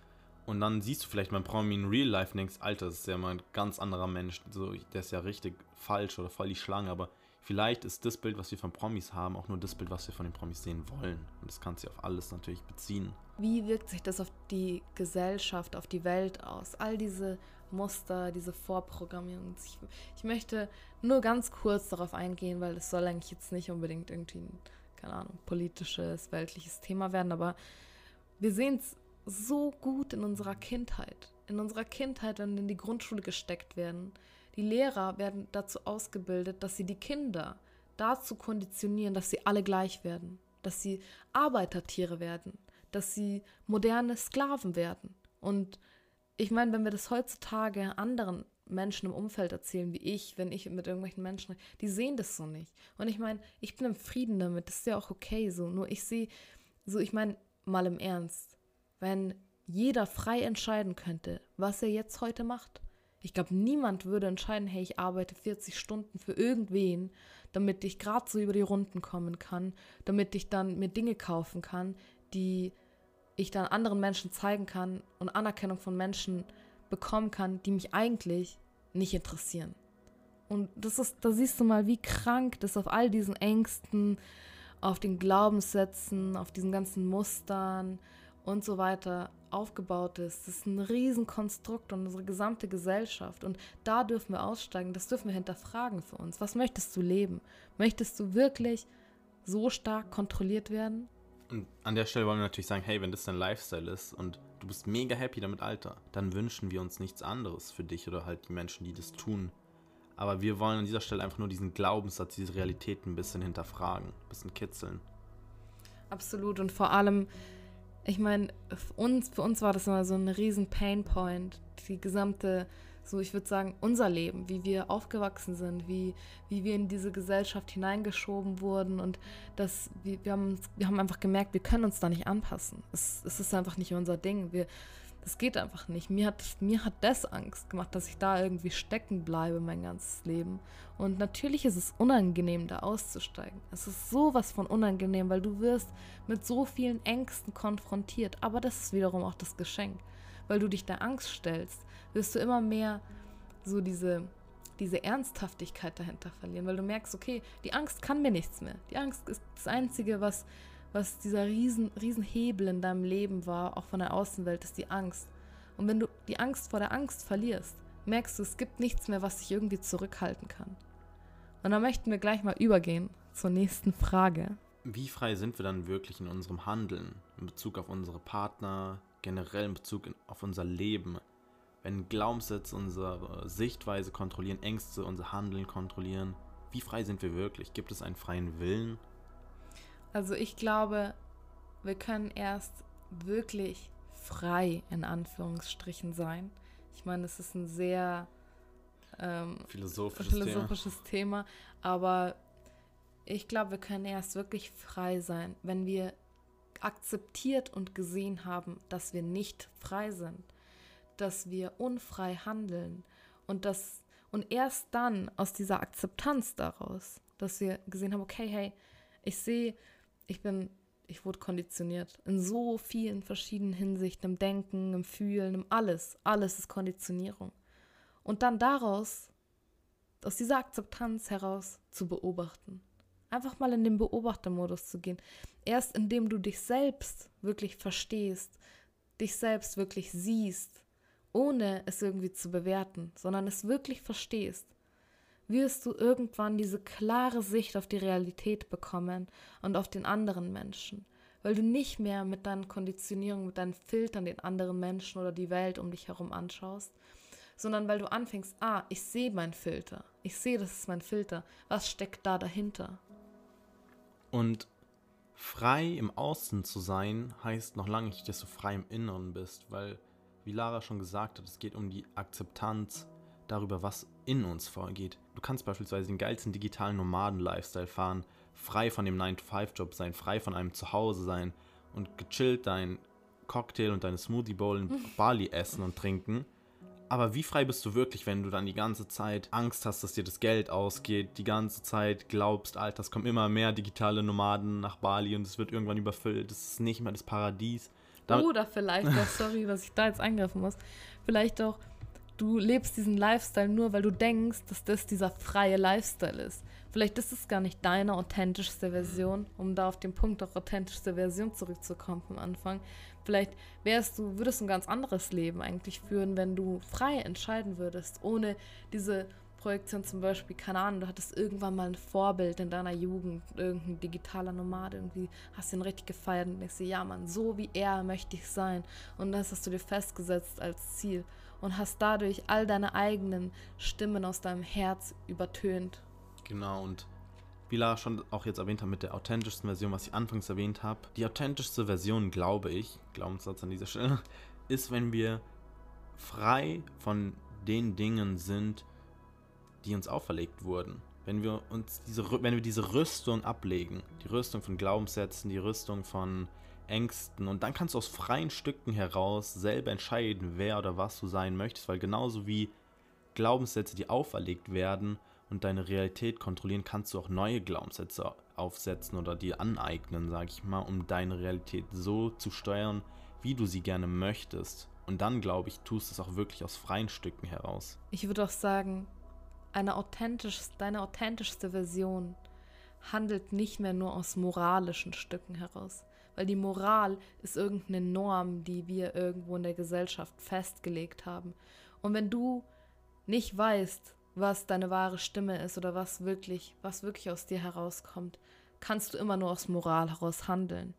Und dann siehst du vielleicht mal Promi in Real Life und denkst, Alter, das ist ja mal ein ganz anderer Mensch. So, der ist ja richtig falsch oder voll die Schlange, aber vielleicht ist das Bild, was wir von Promis haben, auch nur das Bild, was wir von den Promis sehen wollen. Und das kannst du auf alles natürlich beziehen. Wie wirkt sich das auf die Gesellschaft, auf die Welt aus? All diese Muster, diese Vorprogrammierung. Ich, ich möchte nur ganz kurz darauf eingehen, weil es soll eigentlich jetzt nicht unbedingt irgendwie ein, keine Ahnung, politisches, weltliches Thema werden, aber wir sehen es so gut in unserer Kindheit. In unserer Kindheit, wenn wir in die Grundschule gesteckt werden, die Lehrer werden dazu ausgebildet, dass sie die Kinder dazu konditionieren, dass sie alle gleich werden, dass sie Arbeitertiere werden, dass sie moderne Sklaven werden. Und ich meine, wenn wir das heutzutage anderen Menschen im Umfeld erzählen, wie ich, wenn ich mit irgendwelchen Menschen, die sehen das so nicht. Und ich meine, ich bin im Frieden damit, das ist ja auch okay so. Nur ich sehe, so ich meine, mal im Ernst, wenn jeder frei entscheiden könnte, was er jetzt heute macht, ich glaube, niemand würde entscheiden, hey, ich arbeite 40 Stunden für irgendwen, damit ich gerade so über die Runden kommen kann, damit ich dann mir Dinge kaufen kann, die ich dann anderen Menschen zeigen kann und Anerkennung von Menschen bekommen kann, die mich eigentlich nicht interessieren. Und das ist, da siehst du mal, wie krank das auf all diesen Ängsten, auf den Glaubenssätzen, auf diesen ganzen Mustern und so weiter aufgebaut ist. Das ist ein Riesenkonstrukt und unsere gesamte Gesellschaft. Und da dürfen wir aussteigen, das dürfen wir hinterfragen für uns. Was möchtest du leben? Möchtest du wirklich so stark kontrolliert werden? Und an der Stelle wollen wir natürlich sagen, hey, wenn das dein Lifestyle ist und du bist mega happy damit, Alter, dann wünschen wir uns nichts anderes für dich oder halt die Menschen, die das tun. Aber wir wollen an dieser Stelle einfach nur diesen Glaubenssatz, diese Realität ein bisschen hinterfragen, ein bisschen kitzeln. Absolut und vor allem ich meine, für uns, für uns war das immer so ein riesen Painpoint, die gesamte, so ich würde sagen, unser Leben, wie wir aufgewachsen sind, wie, wie wir in diese Gesellschaft hineingeschoben wurden und das, wir, wir, haben, wir haben einfach gemerkt, wir können uns da nicht anpassen. Es, es ist einfach nicht unser Ding. Wir, das geht einfach nicht. Mir hat, mir hat das Angst gemacht, dass ich da irgendwie stecken bleibe mein ganzes Leben. Und natürlich ist es unangenehm, da auszusteigen. Es ist sowas von unangenehm, weil du wirst mit so vielen Ängsten konfrontiert. Aber das ist wiederum auch das Geschenk. Weil du dich der Angst stellst, wirst du immer mehr so diese, diese Ernsthaftigkeit dahinter verlieren, weil du merkst, okay, die Angst kann mir nichts mehr. Die Angst ist das Einzige, was, was dieser riesen, riesen Hebel in deinem Leben war, auch von der Außenwelt, ist die Angst. Und wenn du die Angst vor der Angst verlierst, merkst du, es gibt nichts mehr, was dich irgendwie zurückhalten kann. Und dann möchten wir gleich mal übergehen zur nächsten Frage. Wie frei sind wir dann wirklich in unserem Handeln in Bezug auf unsere Partner, generell in Bezug auf unser Leben? wenn Glaubenssätze unsere Sichtweise kontrollieren, Ängste unser Handeln kontrollieren, wie frei sind wir wirklich? Gibt es einen freien Willen? Also ich glaube, wir können erst wirklich frei in Anführungsstrichen sein. Ich meine, es ist ein sehr ähm, philosophisches, philosophisches Thema. Thema, aber ich glaube, wir können erst wirklich frei sein, wenn wir akzeptiert und gesehen haben, dass wir nicht frei sind, dass wir unfrei handeln und das und erst dann aus dieser Akzeptanz daraus, dass wir gesehen haben, okay, hey, ich sehe, ich bin, ich wurde konditioniert in so vielen verschiedenen Hinsichten, im Denken, im Fühlen, im alles, alles ist Konditionierung. Und dann daraus, aus dieser Akzeptanz heraus zu beobachten. Einfach mal in den Beobachtermodus zu gehen. Erst indem du dich selbst wirklich verstehst, dich selbst wirklich siehst, ohne es irgendwie zu bewerten, sondern es wirklich verstehst, wirst du irgendwann diese klare Sicht auf die Realität bekommen und auf den anderen Menschen, weil du nicht mehr mit deinen Konditionierungen, mit deinen Filtern den anderen Menschen oder die Welt um dich herum anschaust, sondern weil du anfängst, ah, ich sehe meinen Filter, ich sehe, das ist mein Filter, was steckt da dahinter? Und frei im Außen zu sein, heißt noch lange nicht, dass du frei im Inneren bist, weil wie Lara schon gesagt hat, es geht um die Akzeptanz darüber, was in uns vorgeht. Du kannst beispielsweise den geilsten digitalen Nomaden-Lifestyle fahren, frei von dem 9-to-5-Job sein, frei von einem Zuhause sein und gechillt dein Cocktail und deine Smoothie Bowl in Bali essen und trinken. Aber wie frei bist du wirklich, wenn du dann die ganze Zeit Angst hast, dass dir das Geld ausgeht, die ganze Zeit glaubst, Alter, es kommen immer mehr digitale Nomaden nach Bali und es wird irgendwann überfüllt, es ist nicht mehr das Paradies. Damit Oder vielleicht auch, sorry, dass ich da jetzt eingreifen muss, vielleicht auch, du lebst diesen Lifestyle nur, weil du denkst, dass das dieser freie Lifestyle ist. Vielleicht ist es gar nicht deine authentischste Version, um da auf den Punkt auch authentischste Version zurückzukommen vom Anfang. Vielleicht wärst du, würdest du ein ganz anderes Leben eigentlich führen, wenn du frei entscheiden würdest, ohne diese Projektion zum Beispiel, keine Ahnung, du hattest irgendwann mal ein Vorbild in deiner Jugend, irgendein digitaler Nomade, irgendwie hast du ihn richtig gefeiert und denkst dir, ja Mann, so wie er möchte ich sein. Und das hast du dir festgesetzt als Ziel und hast dadurch all deine eigenen Stimmen aus deinem Herz übertönt. Genau, und wie Lara schon auch jetzt erwähnt hat, mit der authentischsten Version, was ich anfangs erwähnt habe. Die authentischste Version, glaube ich, Glaubenssatz an dieser Stelle, <laughs> ist, wenn wir frei von den Dingen sind, die uns auferlegt wurden. Wenn wir uns diese, wenn wir diese Rüstung ablegen, die Rüstung von Glaubenssätzen, die Rüstung von Ängsten und dann kannst du aus freien Stücken heraus selber entscheiden, wer oder was du sein möchtest, weil genauso wie Glaubenssätze, die auferlegt werden und deine Realität kontrollieren, kannst du auch neue Glaubenssätze aufsetzen oder dir aneignen, sag ich mal, um deine Realität so zu steuern, wie du sie gerne möchtest. Und dann, glaube ich, tust du es auch wirklich aus freien Stücken heraus. Ich würde auch sagen, eine authentisch, deine authentischste Version handelt nicht mehr nur aus moralischen Stücken heraus. Weil die Moral ist irgendeine Norm, die wir irgendwo in der Gesellschaft festgelegt haben. Und wenn du nicht weißt, was deine wahre Stimme ist oder was wirklich, was wirklich aus dir herauskommt, kannst du immer nur aus Moral heraus handeln.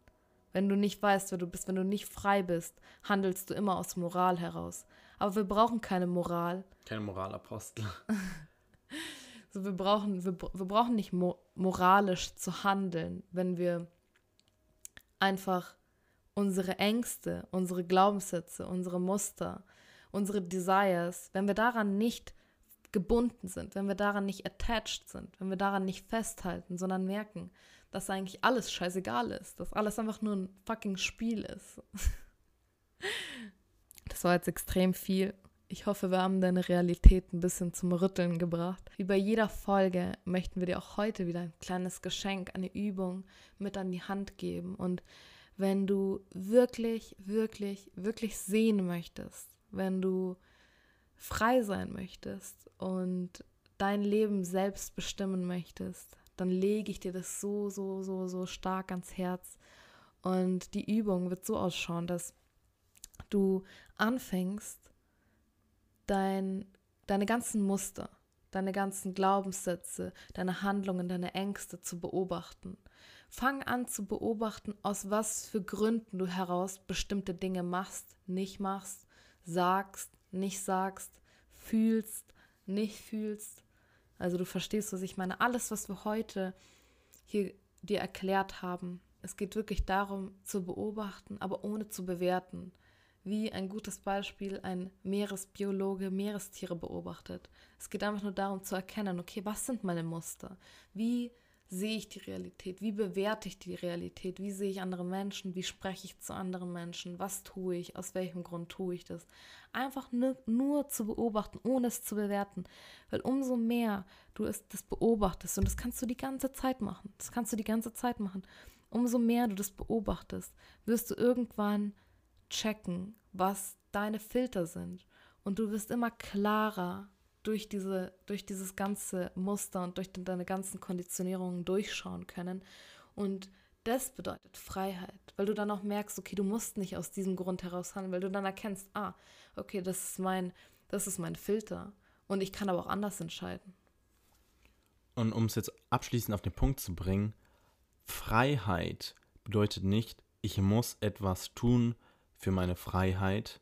Wenn du nicht weißt, wer du bist, wenn du nicht frei bist, handelst du immer aus Moral heraus. Aber wir brauchen keine Moral. Keine Moralapostel. <laughs> <laughs> so, wir, brauchen, wir, wir brauchen nicht mo moralisch zu handeln, wenn wir einfach unsere Ängste, unsere Glaubenssätze, unsere Muster, unsere Desires, wenn wir daran nicht gebunden sind, wenn wir daran nicht attached sind, wenn wir daran nicht festhalten, sondern merken, dass eigentlich alles scheißegal ist, dass alles einfach nur ein fucking Spiel ist. <laughs> Das war jetzt extrem viel ich hoffe, wir haben deine Realität ein bisschen zum Rütteln gebracht. Wie bei jeder Folge möchten wir dir auch heute wieder ein kleines Geschenk, eine Übung mit an die Hand geben. Und wenn du wirklich, wirklich, wirklich sehen möchtest, wenn du frei sein möchtest und dein Leben selbst bestimmen möchtest, dann lege ich dir das so, so, so, so stark ans Herz. Und die Übung wird so ausschauen, dass du anfängst, dein, deine ganzen Muster, deine ganzen Glaubenssätze, deine Handlungen, deine Ängste zu beobachten. Fang an zu beobachten, aus was für Gründen du heraus bestimmte Dinge machst, nicht machst, sagst, nicht sagst, fühlst, nicht fühlst. Also du verstehst, was ich meine. Alles, was wir heute hier dir erklärt haben, es geht wirklich darum zu beobachten, aber ohne zu bewerten. Wie ein gutes Beispiel ein Meeresbiologe Meerestiere beobachtet. Es geht einfach nur darum zu erkennen, okay, was sind meine Muster? Wie sehe ich die Realität? Wie bewerte ich die Realität? Wie sehe ich andere Menschen? Wie spreche ich zu anderen Menschen? Was tue ich? Aus welchem Grund tue ich das? Einfach nur, nur zu beobachten, ohne es zu bewerten. Weil umso mehr du es das beobachtest, und das kannst du die ganze Zeit machen, das kannst du die ganze Zeit machen, umso mehr du das beobachtest, wirst du irgendwann checken, was deine Filter sind. Und du wirst immer klarer durch, diese, durch dieses ganze Muster und durch deine ganzen Konditionierungen durchschauen können. Und das bedeutet Freiheit, weil du dann auch merkst, okay, du musst nicht aus diesem Grund heraus handeln, weil du dann erkennst, ah, okay, das ist mein, das ist mein Filter und ich kann aber auch anders entscheiden. Und um es jetzt abschließend auf den Punkt zu bringen, Freiheit bedeutet nicht, ich muss etwas tun für meine Freiheit,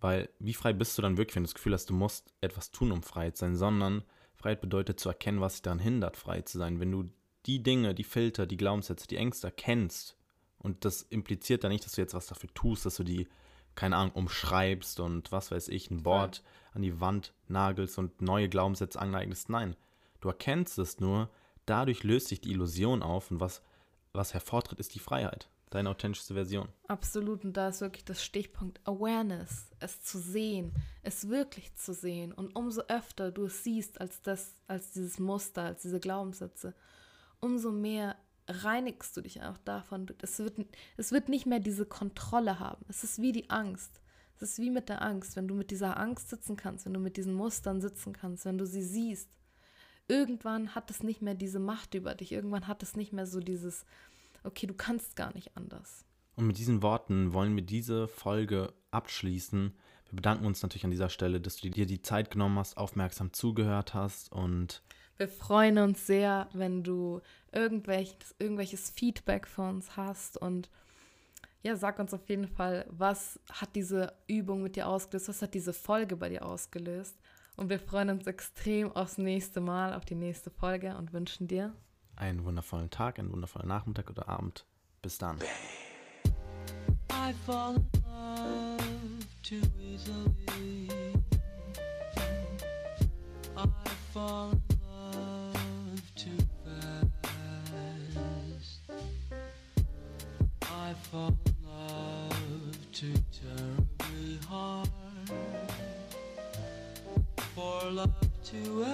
weil wie frei bist du dann wirklich, wenn du das Gefühl hast, du musst etwas tun, um frei zu sein, sondern Freiheit bedeutet zu erkennen, was dich daran hindert, frei zu sein. Wenn du die Dinge, die Filter, die Glaubenssätze, die Ängste erkennst, und das impliziert ja nicht, dass du jetzt was dafür tust, dass du die, keine Ahnung, umschreibst und was weiß ich, ein Wort ja. an die Wand nagelst und neue Glaubenssätze aneignest. Nein, du erkennst es nur, dadurch löst sich die Illusion auf und was, was hervortritt, ist die Freiheit. Deine authentischste Version. Absolut, und da ist wirklich das Stichpunkt Awareness, es zu sehen, es wirklich zu sehen. Und umso öfter du es siehst als das, als dieses Muster, als diese Glaubenssätze, umso mehr reinigst du dich auch davon. Es wird, es wird nicht mehr diese Kontrolle haben. Es ist wie die Angst. Es ist wie mit der Angst, wenn du mit dieser Angst sitzen kannst, wenn du mit diesen Mustern sitzen kannst, wenn du sie siehst. Irgendwann hat es nicht mehr diese Macht über dich. Irgendwann hat es nicht mehr so dieses, okay, du kannst gar nicht anders. Und mit diesen Worten wollen wir diese Folge abschließen. Wir bedanken uns natürlich an dieser Stelle, dass du dir die Zeit genommen hast, aufmerksam zugehört hast und wir freuen uns sehr, wenn du irgendwelches, irgendwelches Feedback für uns hast und ja, sag uns auf jeden Fall, was hat diese Übung mit dir ausgelöst, was hat diese Folge bei dir ausgelöst. Und wir freuen uns extrem aufs nächste Mal, auf die nächste Folge und wünschen dir einen wundervollen Tag, einen wundervollen Nachmittag oder Abend. Bis dann. I fall in love too easily. I fall in love too fast. I fall in love too terribly hard. For love to